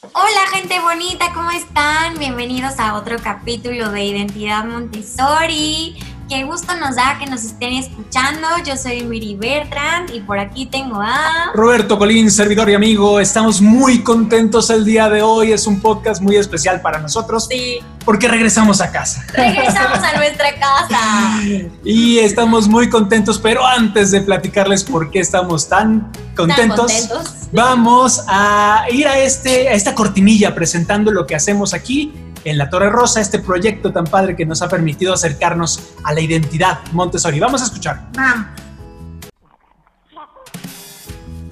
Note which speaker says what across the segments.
Speaker 1: Hola gente bonita, ¿cómo están? Bienvenidos a otro capítulo de Identidad Montessori. Qué gusto nos da que nos estén escuchando. Yo soy Miri Bertrand y por aquí tengo a
Speaker 2: Roberto Colín, servidor y amigo. Estamos muy contentos el día de hoy. Es un podcast muy especial para nosotros.
Speaker 1: Sí.
Speaker 2: Porque regresamos a casa.
Speaker 1: Regresamos a nuestra casa.
Speaker 2: Y estamos muy contentos, pero antes de platicarles por qué estamos tan contentos,
Speaker 1: ¿Tan contentos?
Speaker 2: vamos a ir a, este, a esta cortinilla presentando lo que hacemos aquí en la Torre Rosa, este proyecto tan padre que nos ha permitido acercarnos a la identidad Montessori. Vamos a escuchar.
Speaker 1: Vamos.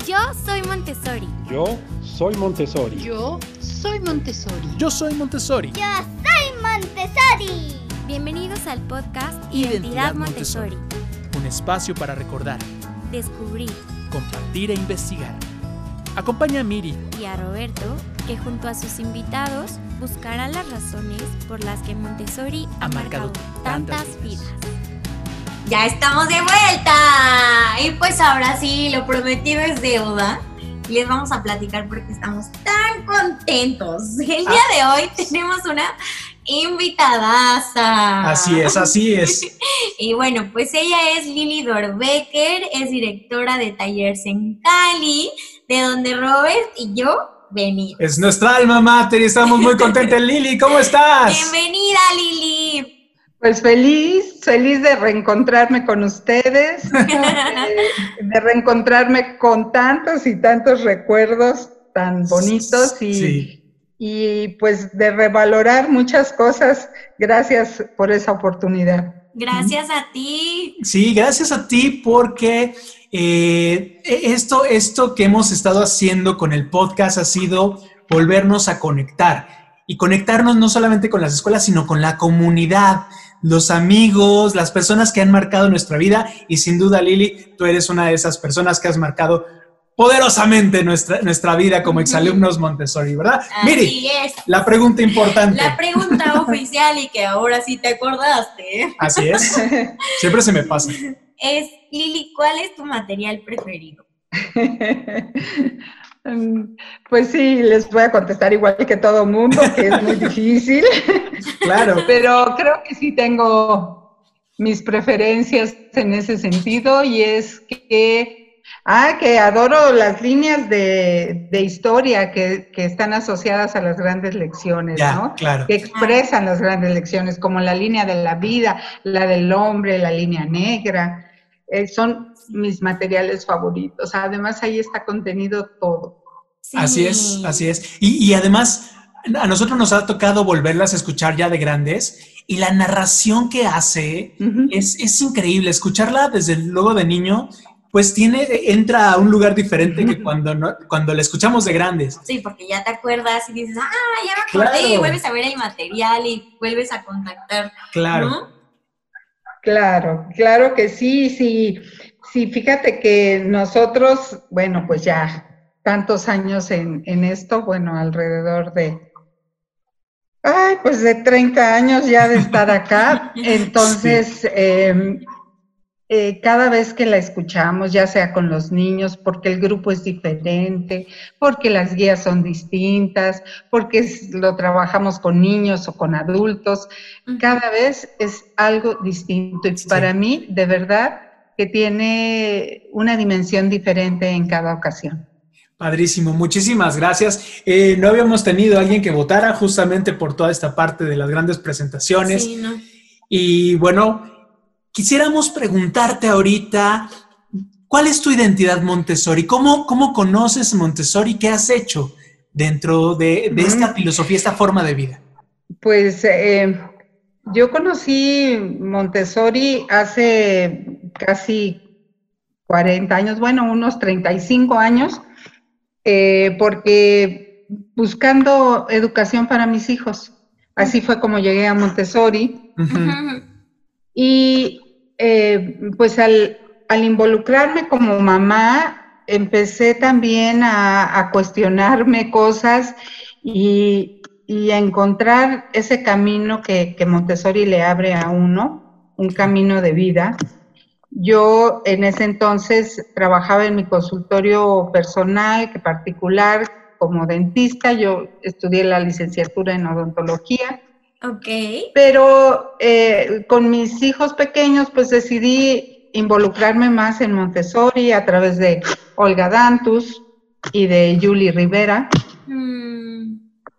Speaker 3: Yo soy Montessori.
Speaker 4: Yo soy Montessori.
Speaker 5: Yo soy Montessori.
Speaker 2: Yo soy Montessori.
Speaker 6: Yo soy Montessori.
Speaker 3: Bienvenidos al podcast
Speaker 7: Identidad
Speaker 3: Identidad,
Speaker 7: Montessori.
Speaker 3: Montessori.
Speaker 7: Un espacio para recordar,
Speaker 3: Descubrir
Speaker 7: compartir e investigar. Acompaña a Miri
Speaker 3: y a Roberto que junto a sus invitados buscarán las razones por las que Montessori ha,
Speaker 7: Ha marcado
Speaker 3: marcado
Speaker 7: tantas vidas.
Speaker 1: Ya estamos de vuelta. Y pues ahora sí, lo prometido es deuda. Y les vamos a platicar porque estamos tan contentos. El día de hoy tenemos una invitadaza.
Speaker 2: Así es, así es.
Speaker 1: Y bueno, pues ella es Lili Dorbecker, es directora de Talleres en Cali, de donde Robert y yo
Speaker 2: Es nuestra alma mater y estamos muy contentos. Lili, ¿cómo estás?
Speaker 1: Bienvenida, Lili.
Speaker 5: Pues feliz, feliz de reencontrarme con ustedes, de, de reencontrarme con tantos y tantos recuerdos tan bonitos y,
Speaker 2: Sí.
Speaker 5: y pues de revalorar muchas cosas. Gracias por esa oportunidad.
Speaker 1: Gracias a ti.
Speaker 2: Sí, gracias a ti porque eh, esto, esto que hemos estado haciendo con el podcast ha sido volvernos a conectar y conectarnos no solamente con las escuelas, sino con la comunidad, los amigos, las personas que han marcado nuestra vida y sin duda Lili, tú eres una de esas personas que has marcado poderosamente nuestra, nuestra vida como exalumnos Montessori, ¿verdad?
Speaker 1: Así
Speaker 2: Miri,
Speaker 1: es.
Speaker 2: la pregunta importante.
Speaker 1: La pregunta oficial y que ahora sí te acordaste ¿eh?
Speaker 2: Así es, siempre se me pasa.
Speaker 1: Es, Lili, ¿cuál es tu material preferido?
Speaker 5: Pues sí, les voy a contestar igual que todo mundo, que es muy difícil.
Speaker 2: Claro.
Speaker 5: Pero creo que sí tengo mis preferencias en ese sentido y es que, ah, que adoro las líneas de, de historia que, que están asociadas a las grandes lecciones,
Speaker 2: Ya,
Speaker 5: ¿no?
Speaker 2: claro.
Speaker 5: Que expresan las grandes lecciones, como la línea de la vida, la del hombre, la línea negra. Eh, son mis materiales favoritos. Además, ahí está contenido todo.
Speaker 1: Sí.
Speaker 2: Así es, así es. Y, y además, a nosotros nos ha tocado volverlas a escuchar ya de grandes y la narración que hace es, es increíble. Escucharla desde luego de niño, pues tiene, entra a un lugar diferente que cuando, no- cuando la escuchamos de grandes.
Speaker 1: Sí, porque ya te acuerdas y dices, ah, ya me acordé,
Speaker 2: Claro.
Speaker 1: y vuelves a ver el material y vuelves a contactar.
Speaker 2: Claro.
Speaker 1: ¿no?
Speaker 5: Claro, claro que sí, sí, sí, fíjate que nosotros, bueno, pues ya tantos años en, en esto, bueno, alrededor de, ay, pues de 30 años ya de estar acá, entonces, eh, eh, cada vez que la escuchamos, ya sea con los niños, porque el grupo es diferente, porque las guías son distintas, porque es- lo trabajamos con niños o con adultos, cada vez es algo distinto y
Speaker 2: Sí.
Speaker 5: para mí, de verdad, que tiene una dimensión diferente en cada ocasión.
Speaker 2: Padrísimo, muchísimas gracias. Eh, no habíamos tenido a alguien que votara justamente por toda esta parte de las grandes presentaciones.
Speaker 1: Sí, ¿no?
Speaker 2: Y bueno, quisiéramos preguntarte ahorita, ¿cuál es tu identidad Montessori? ¿Cómo, cómo conoces Montessori? ¿Qué has hecho dentro de, de esta filosofía, esta forma de vida?
Speaker 5: Pues eh, yo conocí Montessori hace casi 40 años, bueno, unos 35 años, eh, porque buscando educación para mis hijos. Así fue como llegué a Montessori. Y eh, pues al, involucrarme como mamá, empecé también a, cuestionarme cosas y, y a encontrar ese camino que, que Montessori le abre a uno, un camino de vida. Yo en ese entonces trabajaba en mi consultorio personal, que particular, como dentista, yo estudié la licenciatura en odontología.
Speaker 1: Ok.
Speaker 5: Pero eh, con mis hijos pequeños, pues decidí involucrarme más en Montessori a través de Olga Dantus y de Julie Rivera.
Speaker 1: Mm,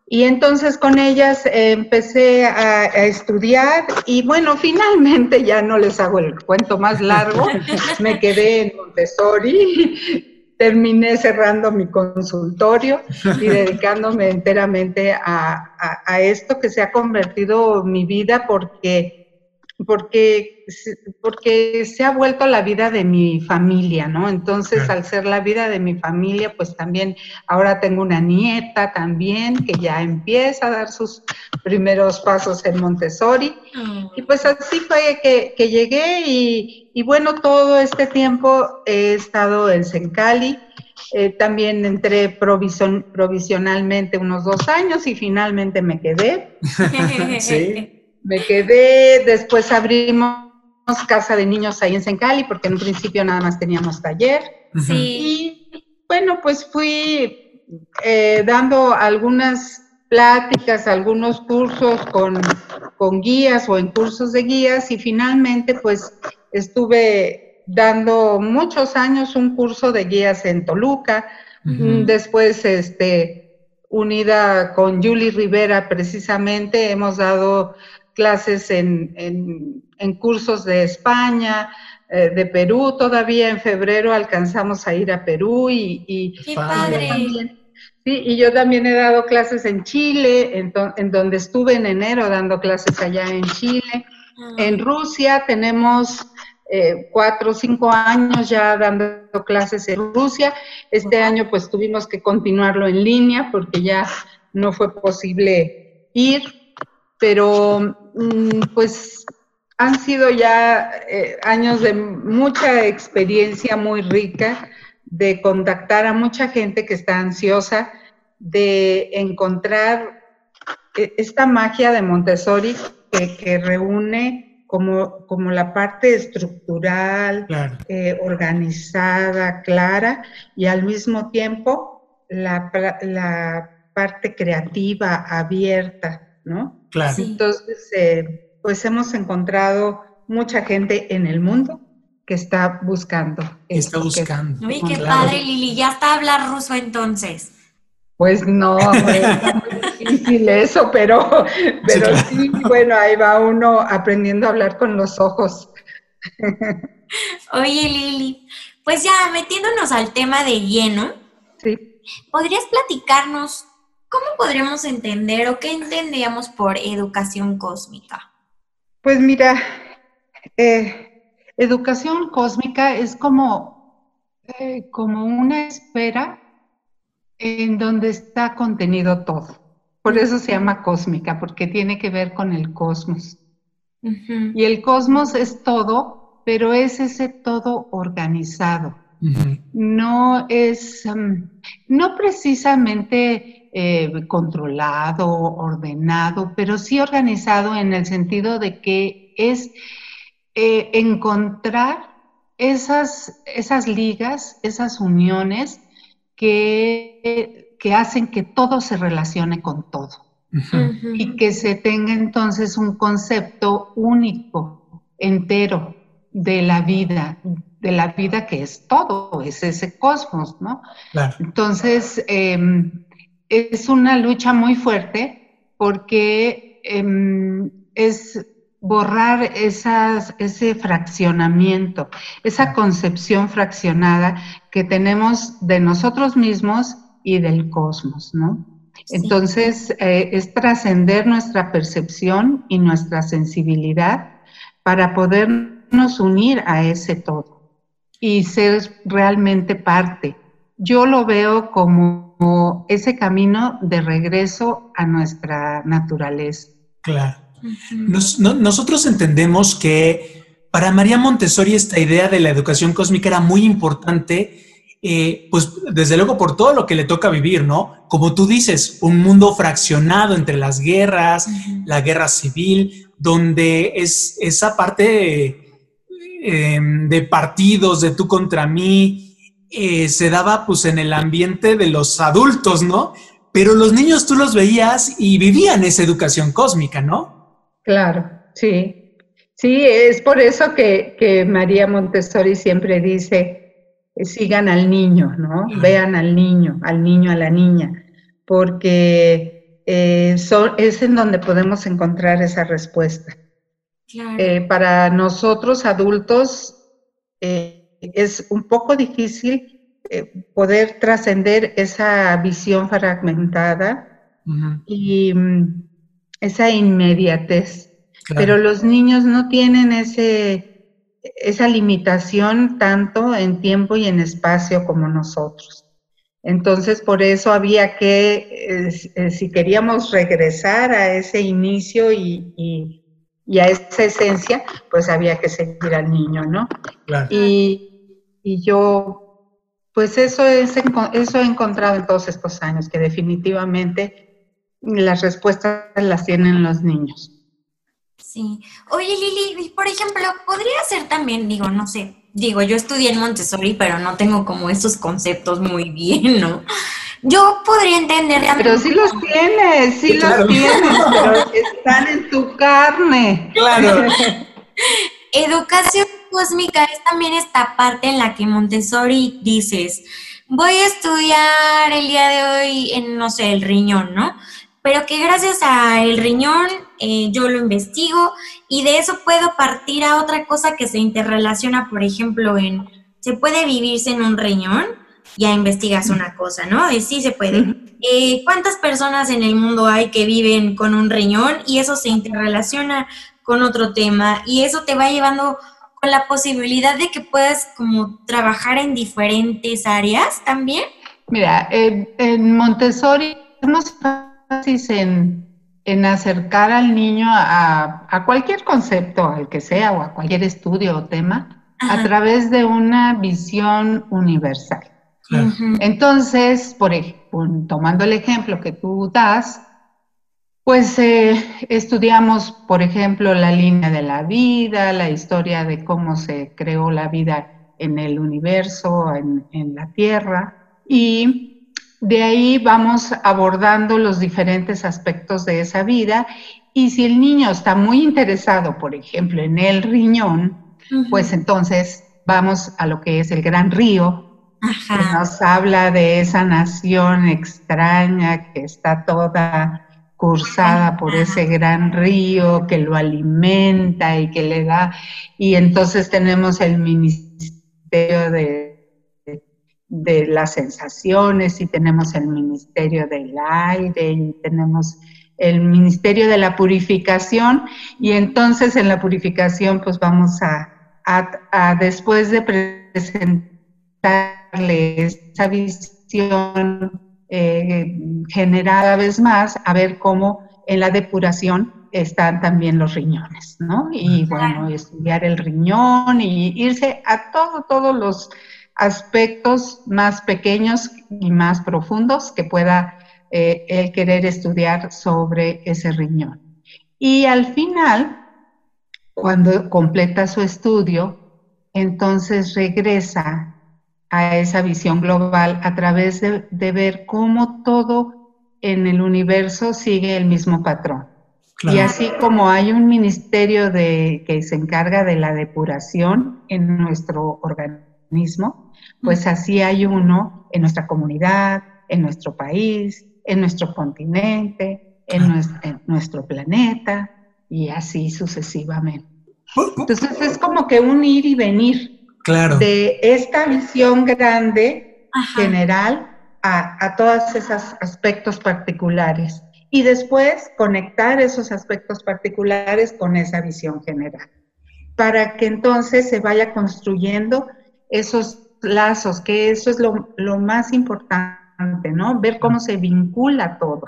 Speaker 5: Y entonces con ellas eh, empecé a, a estudiar y bueno, finalmente ya no les hago el cuento más largo, me quedé en Montessori, terminé cerrando mi consultorio y dedicándome enteramente a, a- a esto que se ha convertido mi vida porque, porque, porque se ha vuelto la vida de mi familia, ¿no? Entonces,
Speaker 2: Claro.
Speaker 5: al ser la vida de mi familia, pues también Ahora tengo una nieta también que ya empieza a dar sus primeros pasos en Montessori.
Speaker 1: mm,
Speaker 5: Y pues así fue que, que llegué y, y bueno, todo este tiempo he estado en Sencali. Eh, también entré provison- provisionalmente unos dos años y finalmente me quedé.
Speaker 2: Sí.
Speaker 5: Me quedé, después abrimos casa de niños ahí en Sencali porque en un principio nada más teníamos taller.
Speaker 1: Sí.
Speaker 5: Y bueno, pues fui eh, dando algunas pláticas, algunos cursos con, con guías o en cursos de guías y finalmente pues estuve dando muchos años un curso de guías en Toluca, después este unida con Julie Rivera precisamente hemos dado clases en, en- en cursos de España, eh, de Perú, todavía en febrero alcanzamos a ir a Perú y, y
Speaker 1: Qué
Speaker 2: padre.
Speaker 5: también- sí, y yo también he dado clases en Chile, en, to- en donde estuve en enero dando clases allá en Chile.
Speaker 1: Ah,
Speaker 5: En Rusia tenemos eh, cuatro o cinco años ya dando clases en Rusia. Este año pues tuvimos que continuarlo en línea porque ya no fue posible ir, pero pues han sido ya eh, años de mucha experiencia muy rica, de contactar a mucha gente que está ansiosa, de encontrar eh, esta magia de Montessori que, que reúne como, como la parte estructural,
Speaker 2: Claro.
Speaker 5: eh, organizada, clara, y al mismo tiempo la parte creativa, abierta, ¿no?
Speaker 2: Claro.
Speaker 1: Sí.
Speaker 5: Entonces, eh, pues hemos encontrado mucha gente en el mundo que está buscando.
Speaker 2: Que está
Speaker 5: esto, que-
Speaker 2: buscando.
Speaker 1: Uy, qué
Speaker 2: Claro.
Speaker 1: padre, Lili. Ya está hablar ruso entonces.
Speaker 5: Pues no, hombre, está muy difícil eso, pero, pero
Speaker 2: claro.
Speaker 5: sí, bueno, ahí va uno aprendiendo a hablar con los ojos.
Speaker 1: Oye, Lili, pues ya metiéndonos al tema de lleno,
Speaker 5: Sí.
Speaker 1: ¿podrías platicarnos cómo podríamos entender o qué entendíamos por educación cósmica?
Speaker 5: Pues mira, eh, educación cósmica es como, eh, como una esfera en donde está contenido todo. Por eso se llama cósmica, porque tiene que ver con el cosmos. Y el cosmos es todo, pero es ese todo organizado. No es, mm, no precisamente eh, controlado, ordenado, pero sí organizado en el sentido de que es eh, encontrar esas, esas ligas, esas uniones que, que hacen que todo se relacione con todo. Y que se tenga entonces un concepto único, entero de la vida, de la vida que es todo, es ese cosmos, ¿no?
Speaker 2: Claro.
Speaker 5: Entonces, eh, es una lucha muy fuerte porque eh, es borrar esas, ese fraccionamiento, esa concepción fraccionada que tenemos de nosotros mismos y del cosmos, ¿no?
Speaker 1: Sí.
Speaker 5: Entonces, eh, es trascender nuestra percepción y nuestra sensibilidad para podernos unir a ese todo y ser realmente parte. Yo lo veo como ese camino de regreso a nuestra naturaleza.
Speaker 2: Claro.
Speaker 1: Ujú.
Speaker 2: Nos- no- nosotros entendemos que para María Montessori esta idea de la educación cósmica era muy importante, eh, pues desde luego por todo lo que le toca vivir, ¿no? Como tú dices, un mundo fraccionado entre las guerras, la guerra civil, donde es esa parte eh, de partidos, de tú contra mí, eh, se daba pues en el ambiente de los adultos, ¿no? Pero los niños tú los veías y vivían esa educación cósmica, ¿no?
Speaker 5: Claro, sí. Sí, es por eso que, María Montessori siempre dice, sigan al niño, ¿no? Vean al niño, al niño, a la niña, porque eh, es en donde podemos encontrar esa respuesta. Eh, para nosotros adultos eh, es un poco difícil poder trascender esa visión fragmentada y mm, esa inmediatez. Pero los niños no tienen ese, esa limitación tanto en tiempo y en espacio como nosotros. Entonces, por eso había que, eh, si queríamos regresar a ese inicio y, a esa esencia, pues había que seguir al niño, ¿no? Y, y, yo, pues eso, es, eso he encontrado en todos estos años, que definitivamente las respuestas las tienen los niños.
Speaker 1: Sí. Oye, Lili, por ejemplo, podría ser también, digo, no sé, digo, yo estudié en Montessori, pero no tengo como esos conceptos muy bien, ¿no? Yo podría entender
Speaker 5: Pero sí los tienes, sí, los tienes, pero están en tu carne.
Speaker 2: Claro.
Speaker 1: Educación cósmica es también esta parte en la que Montessori dices, voy a estudiar el día de hoy en, no sé, el riñón, ¿no? pero que gracias al riñón eh, yo lo investigo y de eso puedo partir a otra cosa que se interrelaciona, por ejemplo, en, ¿se puede vivirse en un riñón? Ya investigas una cosa, ¿no? De sí se puede. Eh, ¿Cuántas personas en el mundo hay que viven con un riñón? Y eso se interrelaciona con otro tema y eso te va llevando con la posibilidad de que puedas como trabajar en diferentes áreas también.
Speaker 5: Mira, en Montessori hemos en, en acercar al niño a, cualquier concepto, al que sea, o a cualquier estudio o tema, a través de una visión universal. Entonces, por ejemplo, tomando el ejemplo que tú das, pues eh, estudiamos, por ejemplo, la línea de la vida, la historia de cómo se creó la vida en el universo, en, en la Tierra, y de ahí vamos abordando los diferentes aspectos de esa vida y si el niño está muy interesado, por ejemplo, en el riñón, pues entonces vamos a lo que es el gran río, que nos habla de esa nación extraña que está toda cursada por ese gran río que lo alimenta y que le da, y entonces tenemos el ministerio de de las sensaciones y tenemos el Ministerio del Aire y tenemos el Ministerio de la Purificación y entonces en la purificación pues vamos a, después de esa visión eh, generada vez más, a ver cómo en la depuración están también los riñones, ¿no? Y bueno, estudiar el riñón y irse a todo, todos los aspectos más pequeños y más profundos que pueda eh, él querer estudiar sobre ese riñón. Y al final, cuando completa su estudio, entonces regresa a esa visión global a través de, ver cómo todo en el universo sigue el mismo patrón. Y así como hay un ministerio de, que se encarga de la depuración en nuestro organismo, pues así hay uno en nuestra comunidad, en nuestro país, en nuestro continente, en, nuestro, planeta y así sucesivamente. Entonces es como que un ir y venir de esta visión grande, general, a, a todos esos aspectos particulares y después conectar esos aspectos particulares con esa visión general, para que entonces se vaya construyendo esos lazos, que eso es lo, más importante, ¿no? Ver cómo se vincula todo.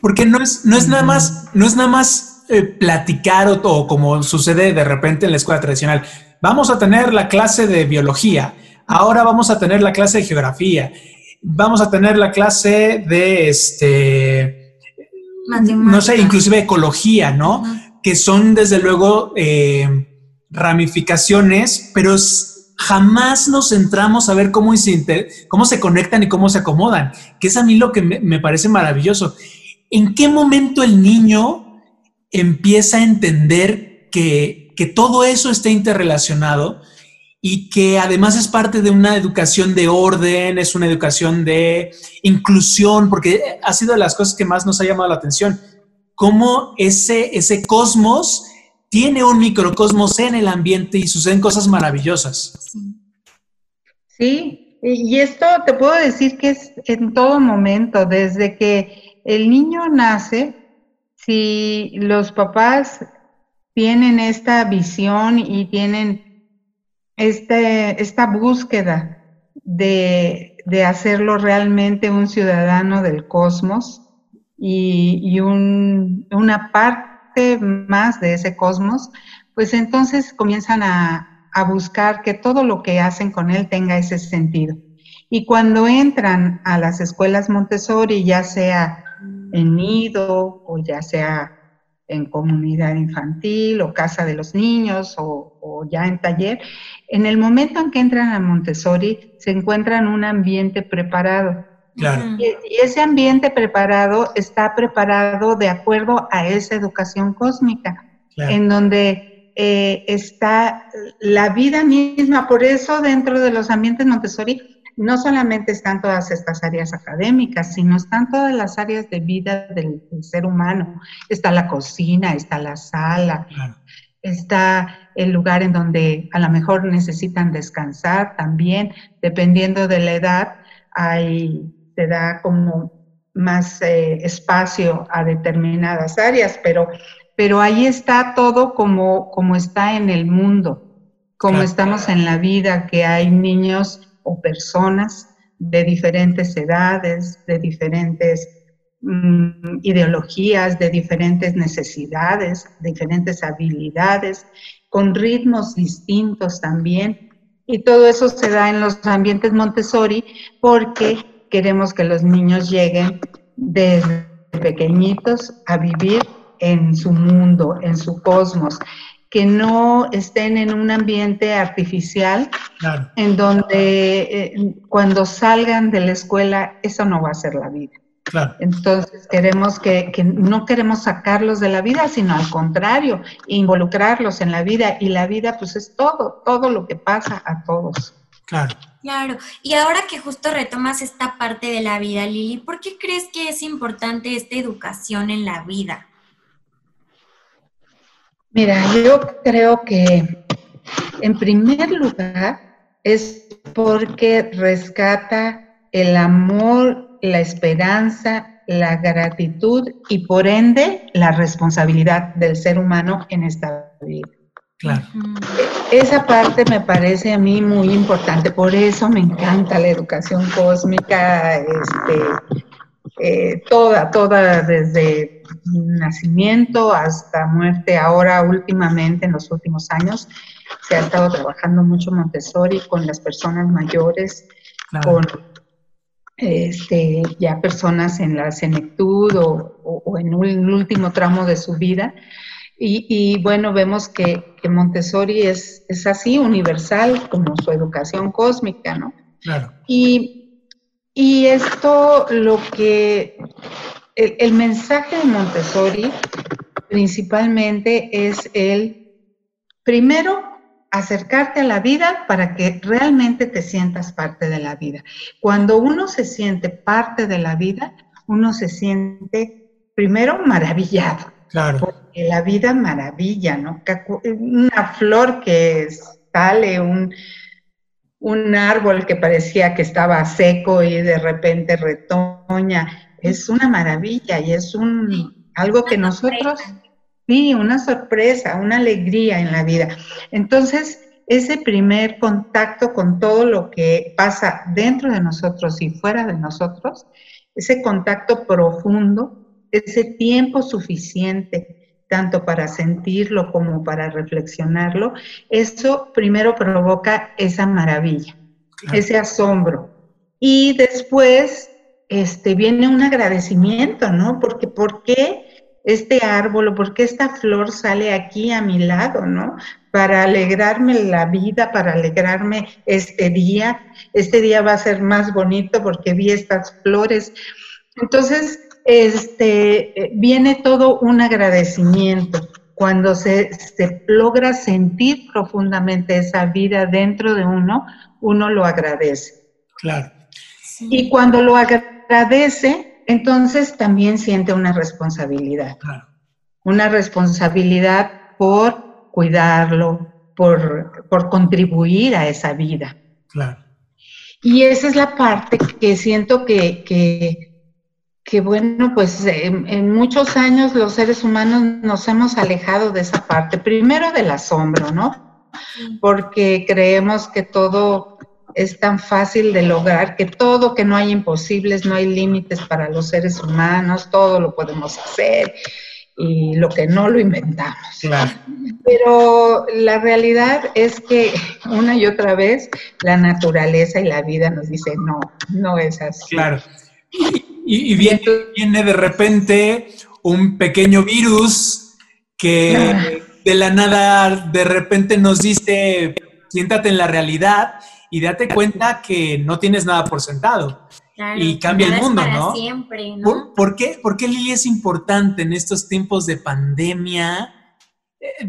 Speaker 2: Porque no es, no es nada más, no es nada más eh, platicar o, como sucede de repente en la escuela tradicional. Vamos a tener la clase de biología, ahora vamos a tener la clase de geografía, vamos a tener la clase de este, no sé, inclusive ecología, ¿no? Que son desde luego eh, ramificaciones, pero jamás nos centramos a ver cómo se, cómo se conectan y cómo se acomodan, que es a mí lo que me, me parece maravilloso. ¿En qué momento el niño empieza a entender que, que todo eso está interrelacionado? y que además es parte de una educación de orden, es una educación de inclusión, porque ha sido de las cosas que más nos ha llamado la atención, cómo ese, ese cosmos tiene un microcosmos en el ambiente y suceden cosas maravillosas.
Speaker 5: Sí, y esto te puedo decir que es en todo momento, desde que el niño nace, si los papás tienen esta visión y tienen este, esta búsqueda de, hacerlo realmente un ciudadano del cosmos y, una parte más de ese cosmos, pues entonces comienzan a, buscar que todo lo que hacen con él tenga ese sentido. Y cuando entran a las escuelas Montessori, ya sea en nido o ya sea en comunidad infantil o casa de los niños o, ya en taller, en el momento en que entran a Montessori se encuentran un ambiente preparado. Y, ese ambiente preparado está preparado de acuerdo a esa educación cósmica, en donde eh, está la vida misma. Por eso dentro de los ambientes Montessori no solamente están todas estas áreas académicas, sino están todas las áreas de vida del, ser humano. Está la cocina, está la sala, está el lugar en donde a lo mejor necesitan descansar también, dependiendo de la edad, ahí se da como más eh, espacio a determinadas áreas, pero, pero ahí está todo como, como está en el mundo, como estamos en la vida, que hay niños o personas de diferentes edades, de diferentes mm, ideologías, de diferentes necesidades, diferentes habilidades, con ritmos distintos también. Y todo eso se da en los ambientes Montessori porque queremos que los niños lleguen desde pequeñitos a vivir en su mundo, en su cosmos, que no estén en un ambiente artificial, en donde eh, cuando salgan de la escuela, eso no va a ser la vida. Entonces queremos que, no queremos sacarlos de la vida, sino al contrario, involucrarlos en la vida. Y la vida pues es todo, todo lo que pasa a todos.
Speaker 1: Claro. Claro. Y ahora que justo retomas esta parte de la vida, Lili, ¿por qué crees que es importante esta educación en la vida?
Speaker 5: Mira, yo creo que en primer lugar es porque rescata el amor, la esperanza, la gratitud y por ende la responsabilidad del ser humano en esta vida.
Speaker 2: Claro.
Speaker 5: Esa parte me parece a mí muy importante, por eso me encanta la educación cósmica, este, eh, toda, toda desde nacimiento hasta muerte. Ahora, últimamente, en los últimos años, se ha estado trabajando mucho Montessori con las personas mayores, con este, ya personas en la senectud o, en un último tramo de su vida. Y, bueno, vemos que, Montessori es, es, así, universal, como su educación cósmica, ¿no?
Speaker 2: Claro.
Speaker 5: Y y esto lo que, el, mensaje de Montessori principalmente es el, primero, acercarte a la vida para que realmente te sientas parte de la vida. Cuando uno se siente parte de la vida, uno se siente primero maravillado.
Speaker 2: Claro.
Speaker 5: Porque la vida maravilla, ¿no? Una flor que sale, un, un árbol que parecía que estaba seco y de repente retoña. Es una maravilla y es un algo que nosotros, sí, una sorpresa, una alegría en la vida. Entonces, ese primer contacto con todo lo que pasa dentro de nosotros y fuera de nosotros, ese contacto profundo, ese tiempo suficiente tanto para sentirlo como para reflexionarlo, eso primero provoca esa maravilla, ese asombro. Y después este, viene un agradecimiento, ¿no? Porque ¿por qué este árbol o por qué esta flor sale aquí a mi lado, ¿no? Para alegrarme la vida, para alegrarme este día. Este día va a ser más bonito porque vi estas flores. Entonces, este, viene todo un agradecimiento cuando se, se, logra sentir profundamente esa vida dentro de uno, uno lo agradece.
Speaker 2: Claro.
Speaker 5: Y cuando lo agradece, entonces también siente una responsabilidad.
Speaker 2: Claro.
Speaker 5: Una responsabilidad por cuidarlo, por, por contribuir a esa vida.
Speaker 2: Claro.
Speaker 5: Y esa es la parte que siento que, que que bueno, pues en, en, muchos años los seres humanos nos hemos alejado de esa parte, primero del asombro, ¿no? Porque creemos que todo es tan fácil de lograr, que todo, que no hay imposibles, no hay límites para los seres humanos, todo lo podemos hacer y lo que no lo inventamos.
Speaker 2: Claro.
Speaker 5: Pero la realidad es que una y otra vez la naturaleza y la vida nos dice, no, no es así.
Speaker 2: Claro. Y, y viene, viene, de repente un pequeño virus que de la nada de repente nos dice, siéntate en la realidad y date cuenta que no tienes nada por sentado.
Speaker 1: Claro,
Speaker 2: y cambia el mundo, ¿no?
Speaker 1: Siempre, ¿no?
Speaker 2: ¿Por, ¿Por, qué, ¿Por qué Lili es importante en estos tiempos de pandemia?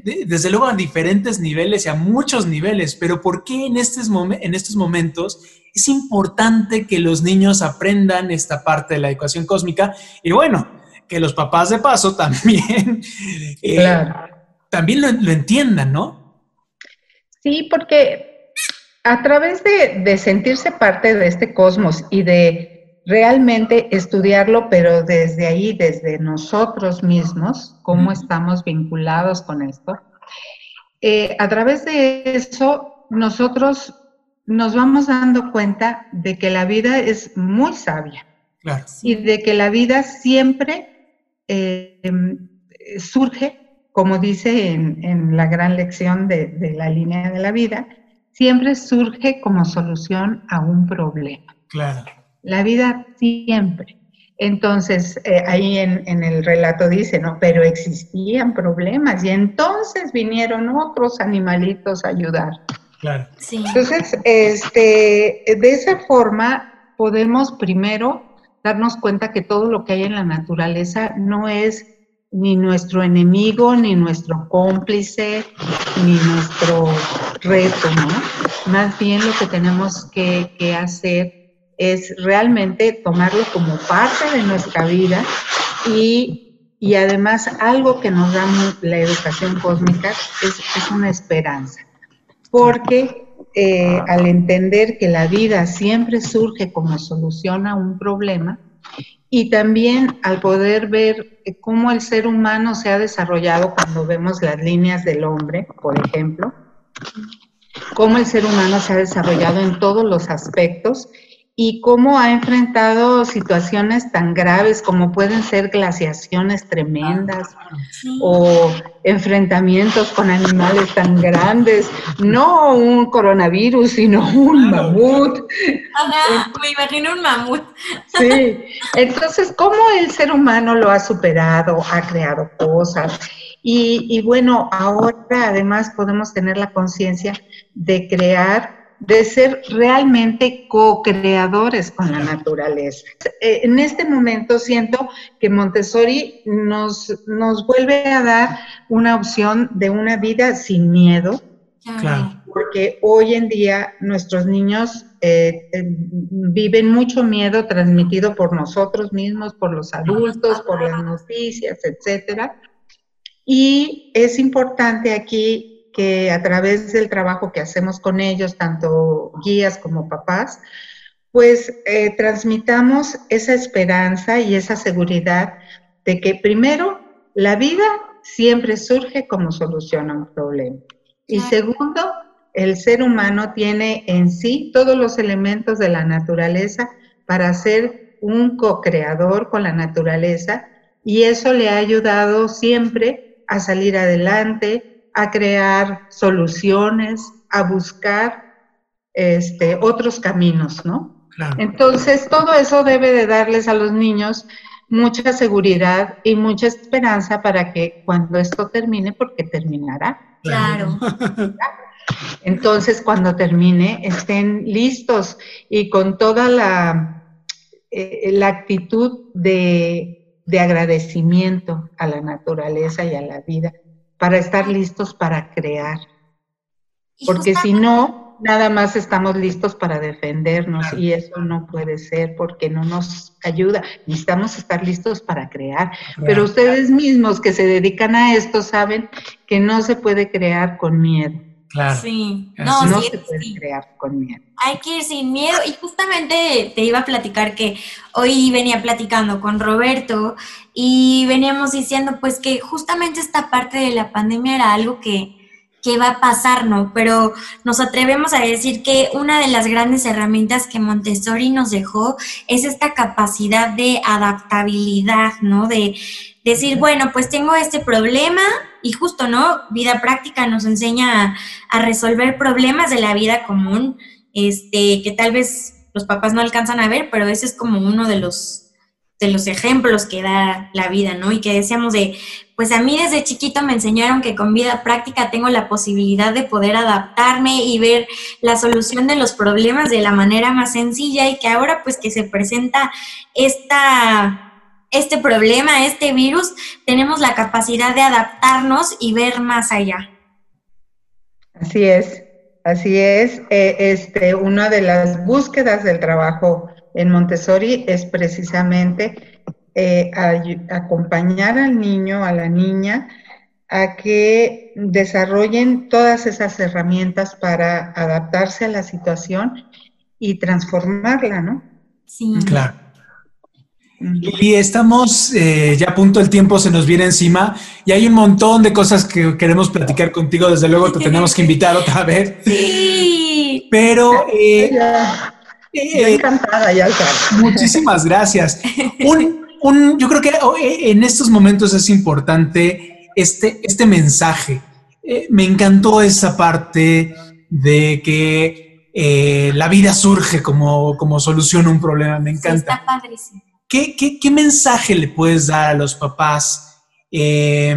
Speaker 2: Desde luego a diferentes niveles y a muchos niveles, pero ¿por qué en estos, en estos momentos es importante que los niños aprendan esta parte de la ecuación cósmica y bueno, que los papás de paso también, eh, también lo, lo, entiendan, ¿no?
Speaker 5: Sí, porque a través de, de, sentirse parte de este cosmos y de realmente estudiarlo, pero desde ahí, desde nosotros mismos, cómo estamos vinculados con esto, eh, a través de eso nosotros nos vamos dando cuenta de que la vida es muy sabia
Speaker 2: claro.
Speaker 5: y de que la vida siempre eh, surge, como dice en, en la gran lección de, de, la línea de la vida, siempre surge como solución a un problema.
Speaker 2: Claro.
Speaker 5: La vida siempre. Entonces, eh, ahí en, en, el relato dice, ¿no? Pero existían problemas y entonces vinieron otros animalitos a ayudar.
Speaker 2: Claro.
Speaker 1: Sí.
Speaker 5: Entonces, este, de esa forma podemos primero darnos cuenta que todo lo que hay en la naturaleza no es ni nuestro enemigo, ni nuestro cómplice, ni nuestro reto, ¿no? Más bien lo que tenemos que, hacer es realmente tomarlo como parte de nuestra vida y, y además algo que nos da la educación cósmica es, es una esperanza porque eh, al entender que la vida siempre surge como solución a un problema, y también al poder ver cómo el ser humano se ha desarrollado cuando vemos las líneas del hombre, por ejemplo, cómo el ser humano se ha desarrollado en todos los aspectos y cómo ha enfrentado situaciones tan graves como pueden ser glaciaciones tremendas sí. o enfrentamientos con animales tan grandes, no un coronavirus, sino un mamut.
Speaker 1: Ajá, me imagino un mamut.
Speaker 5: Sí, entonces, ¿cómo el ser humano lo ha superado, ha creado cosas? Y, y bueno, ahora además podemos tener la conciencia de crear de ser realmente co-creadores con la naturaleza. En este momento siento que Montessori nos, nos vuelve a dar una opción de una vida sin miedo,
Speaker 2: Claro.
Speaker 5: porque hoy en día nuestros niños eh, viven mucho miedo transmitido por nosotros mismos, por los adultos, por las noticias, etcétera. Y es importante aquí que a través del trabajo que hacemos con ellos, tanto guías como papás, pues eh, transmitamos esa esperanza y esa seguridad de que primero, la vida siempre surge como solución a un problema. Y segundo, el ser humano tiene en sí todos los elementos de la naturaleza para ser un co-creador con la naturaleza y eso le ha ayudado siempre a salir adelante, a crear soluciones, a buscar este, otros caminos, ¿no?
Speaker 2: Claro.
Speaker 5: Entonces, todo eso debe de darles a los niños mucha seguridad y mucha esperanza para que cuando esto termine, porque terminará.
Speaker 1: Claro.
Speaker 5: Entonces, cuando termine, estén listos y con toda la, eh, la actitud de, de agradecimiento a la naturaleza y a la vida, para estar listos para crear. Porque si no, nada más estamos listos para defendernos y eso no puede ser porque no nos ayuda. Necesitamos estar listos para crear. Pero ustedes mismos que se dedican a esto saben que no se puede crear con miedo.
Speaker 2: Claro.
Speaker 1: Sí, no,
Speaker 5: no
Speaker 1: sí,
Speaker 5: se puede
Speaker 1: sí.
Speaker 5: crear con miedo.
Speaker 1: Hay que ir sin miedo. Y justamente te iba a platicar que hoy venía platicando con Roberto y veníamos diciendo pues que justamente esta parte de la pandemia era algo que, que va a pasar, ¿no? Pero nos atrevemos a decir que una de las grandes herramientas que Montessori nos dejó es esta capacidad de adaptabilidad, ¿no? De decir, bueno, pues tengo este problema y justo, ¿no? Vida práctica nos enseña a, a resolver problemas de la vida común, este, que tal vez los papás no alcanzan a ver, pero ese es como uno de los de los ejemplos que da la vida, ¿no? Y que decíamos de, pues a mí desde chiquito me enseñaron que con vida práctica tengo la posibilidad de poder adaptarme y ver la solución de los problemas de la manera más sencilla y que ahora pues que se presenta esta, este problema, este virus, tenemos la capacidad de adaptarnos y ver más allá.
Speaker 5: Así es, así es. Eh, este, una de las búsquedas del trabajo en Montessori es precisamente eh, acompañar al niño, a la niña, a que desarrollen todas esas herramientas para adaptarse a la situación y transformarla, ¿no?
Speaker 1: Sí.
Speaker 2: Claro. Lili, estamos eh, ya a punto, el tiempo se nos viene encima y hay un montón de cosas que queremos platicar contigo. Desde luego te tenemos que invitar otra vez.
Speaker 1: Sí.
Speaker 2: Pero eh, eh,
Speaker 5: encantada, ya sabes.
Speaker 2: muchísimas gracias. Un, un- yo creo que oh, eh, en estos momentos es importante este, este mensaje. Eh, me encantó esa parte de que eh, la vida surge como, como solución a un problema. Me
Speaker 1: Sí,
Speaker 2: encanta.
Speaker 1: está padrísimo.
Speaker 2: ¿Qué, qué, qué mensaje le puedes dar a los papás eh,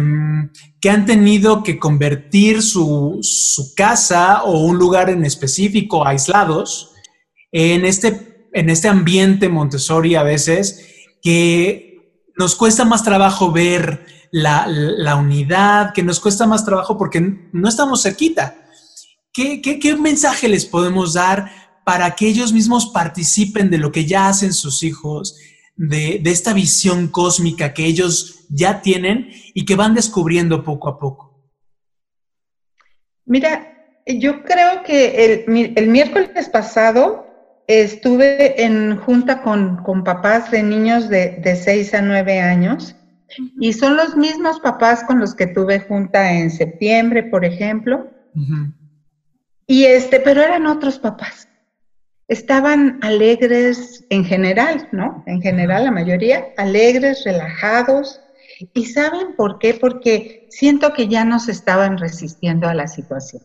Speaker 2: que han tenido que convertir su, su casa o un lugar en específico, aislados, en este, en este ambiente Montessori a veces, que nos cuesta más trabajo ver la, la unidad, que nos cuesta más trabajo porque no estamos cerquita? ¿Qué, qué, qué mensaje les podemos dar para que ellos mismos participen de lo que ya hacen sus hijos? de, de, esta visión cósmica que ellos ya tienen y que van descubriendo poco a poco?
Speaker 5: Mira, yo creo que el, el miércoles pasado estuve en junta con, con papás de niños de, de 6 a 9 años uh -huh. y son los mismos papás con los que tuve junta en septiembre, por ejemplo. Uh -huh. Y este, pero eran otros papás estaban alegres en general, ¿no? En general, la mayoría, alegres, relajados. ¿Y saben por qué? Porque siento que ya no se estaban resistiendo a la situación.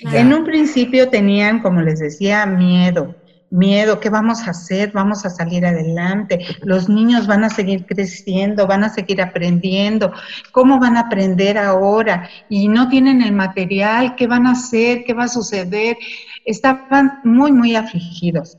Speaker 5: Claro. En un principio tenían, como les decía, miedo. Miedo, ¿qué vamos a hacer? Vamos a salir adelante. Los niños van a seguir creciendo, van a seguir aprendiendo. ¿Cómo van a aprender ahora? Y no tienen el material, ¿qué van a hacer? ¿Qué va a suceder? estaban muy, muy afligidos.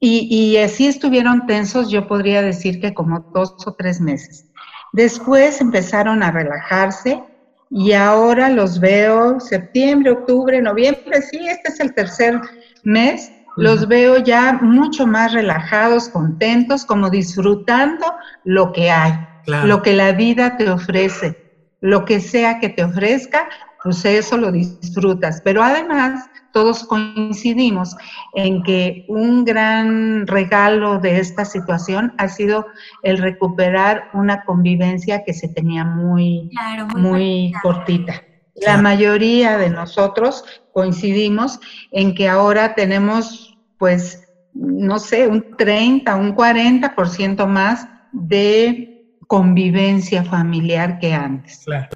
Speaker 5: Y, y, así estuvieron tensos, yo podría decir que como dos o tres meses. Después empezaron a relajarse y ahora los veo septiembre, octubre, noviembre, sí, este es el tercer mes, los veo ya mucho más relajados, contentos, como disfrutando lo que hay, claro. lo que la vida te ofrece, lo que sea que te ofrezca, pues eso lo disfrutas. Pero además todos coincidimos en que un gran regalo de esta situación ha sido el recuperar una convivencia que se tenía muy, claro, muy, muy cortita. La mayoría de nosotros coincidimos en que ahora tenemos, pues, no sé, un 30, un 40% más de convivencia familiar que antes.
Speaker 2: Claro.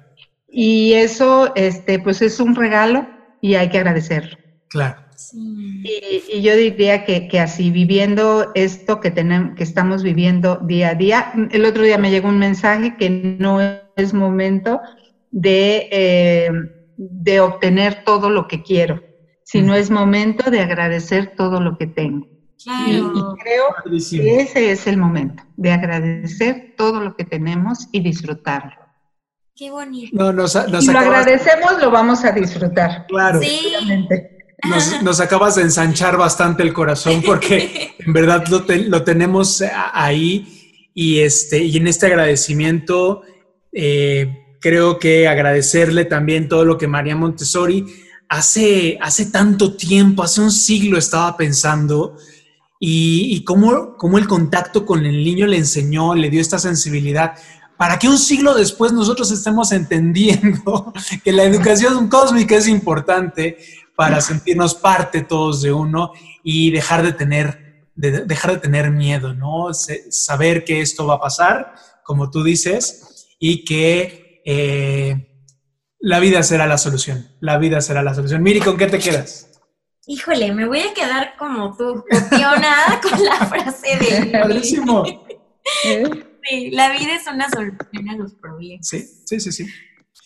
Speaker 5: Y eso, este, pues, es un regalo y hay que agradecerlo.
Speaker 2: Claro.
Speaker 1: Sí.
Speaker 5: Y, y yo diría que, que así, viviendo esto que, tenemos, que estamos viviendo día a día, el otro día me llegó un mensaje que no es momento de, eh, de obtener todo lo que quiero, sino es momento de agradecer todo lo que tengo. Y, y
Speaker 1: Claro.
Speaker 5: creo
Speaker 2: Padrísimo.
Speaker 5: que ese es el momento, de agradecer todo lo que tenemos y disfrutarlo.
Speaker 1: Qué bonito.
Speaker 2: No, nos, nos
Speaker 5: Si lo
Speaker 2: acabas-
Speaker 5: agradecemos, lo vamos a disfrutar.
Speaker 2: Claro.
Speaker 1: Sí.
Speaker 5: Obviamente.
Speaker 2: Nos, nos acabas de ensanchar bastante el corazón porque en verdad lo, te- lo tenemos ahí y, este, y en este agradecimiento eh, creo que agradecerle también todo lo que María Montessori hace, hace tanto tiempo, hace un siglo estaba pensando y, y cómo, cómo el contacto con el niño le enseñó, le dio esta sensibilidad para que un siglo después nosotros estemos entendiendo que la educación cósmica es importante para sentirnos parte todos de uno y dejar de tener, de- dejar de tener miedo, ¿no? Saber que esto va a pasar, como tú dices, y que eh, la vida será la solución. La vida será la solución. Miri, ¿con qué te quedas?
Speaker 1: Híjole, me voy a quedar como tú, copiona con la frase de
Speaker 2: Padrísimo.
Speaker 1: Sí, la vida es una solución a los problemas.
Speaker 2: Sí, sí, sí, sí.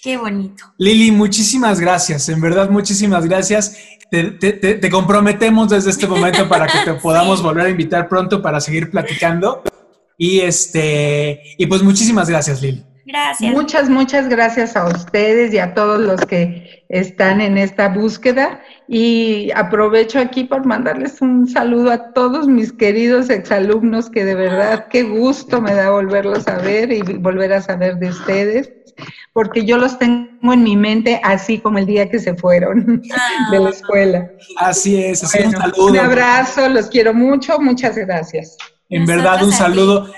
Speaker 1: Qué bonito.
Speaker 2: Lili, muchísimas gracias, en verdad muchísimas gracias. Te, te- te- te comprometemos desde este momento para que te podamos volver a invitar pronto para seguir platicando. Y este, y pues muchísimas gracias, Lili.
Speaker 1: Gracias.
Speaker 5: Muchas, muchas gracias a ustedes y a todos los que están en esta búsqueda. Y aprovecho aquí por mandarles un saludo a todos mis queridos exalumnos, que de verdad qué gusto me da volverlos a ver y volver a saber de ustedes, porque yo los tengo en mi mente así como el día que se fueron de la escuela.
Speaker 2: Así es, así
Speaker 5: Bueno,
Speaker 2: un saludo.
Speaker 5: un abrazo, los quiero mucho, muchas gracias.
Speaker 2: En verdad, un saludo.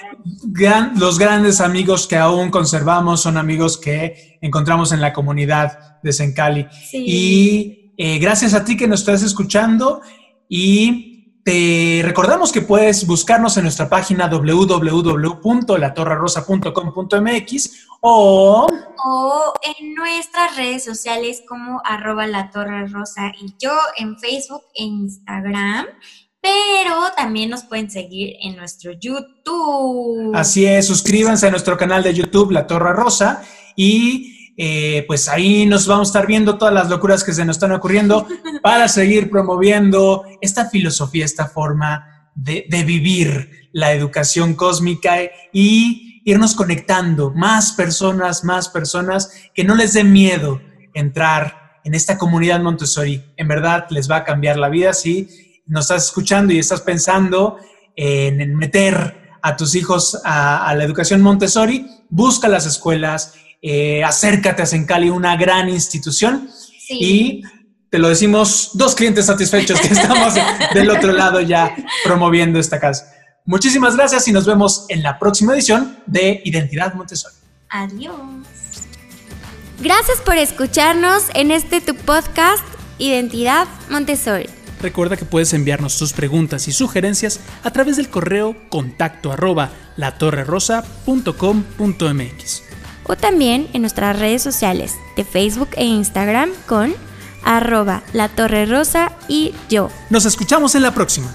Speaker 2: Gran- los grandes amigos que aún conservamos son amigos que encontramos en la comunidad de Sencali.
Speaker 1: Sí.
Speaker 2: Y eh, gracias a ti que nos estás escuchando y te recordamos que puedes buscarnos en nuestra página www.latorrerosa.com.mx o
Speaker 1: o en nuestras redes sociales como arroba la torre rosa y yo en Facebook e Instagram, pero también nos pueden seguir en nuestro YouTube.
Speaker 2: así es, suscríbanse a nuestro canal de YouTube La Torre Rosa y eh, pues ahí nos vamos a estar viendo todas las locuras que se nos están ocurriendo para seguir promoviendo esta filosofía, esta forma de, de vivir la educación cósmica y irnos conectando más personas, más personas que no les dé miedo entrar en esta comunidad Montessori. En verdad les va a cambiar la vida si nos estás escuchando y estás pensando en, meter a tus hijos a, a la educación Montessori, busca las escuelas, eh, acércate a Sencali, una gran institución,
Speaker 1: Sí.
Speaker 2: y te lo decimos dos clientes satisfechos que estamos del otro lado ya promoviendo esta casa. Muchísimas gracias y nos vemos en la próxima edición de Identidad Montessori.
Speaker 1: Adiós.
Speaker 3: Gracias por escucharnos en este tu podcast Identidad Montessori.
Speaker 7: Recuerda que puedes enviarnos tus preguntas y sugerencias a través del correo contacto arroba latorrerosa.com.mx.
Speaker 3: o también en nuestras redes sociales de Facebook e Instagram con arroba la torre rosa y yo.
Speaker 7: Nos escuchamos en la próxima.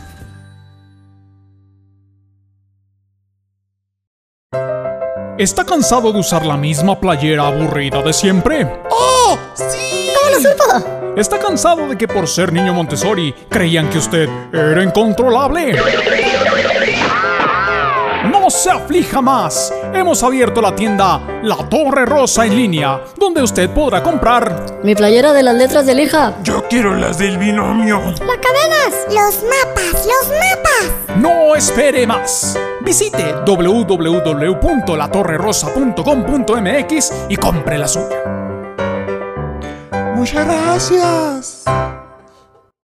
Speaker 7: ¿Está cansado de usar la misma playera aburrida de siempre?
Speaker 6: ¡Oh! ¡Sí! ¿Cómo lo supo?
Speaker 7: ¿Está cansado de que por ser niño Montessori creían que usted era incontrolable? No se aflija más. Hemos abierto la tienda La Torre Rosa en línea, donde usted podrá comprar
Speaker 8: Mi playera de las letras de lija.
Speaker 9: Yo quiero las del binomio.
Speaker 6: ¡Las cadenas! ¡Los mapas! ¡Los mapas!
Speaker 7: No espere más. Visite www.latorrerosa.com.mx y compre la suya.
Speaker 9: Muchas gracias.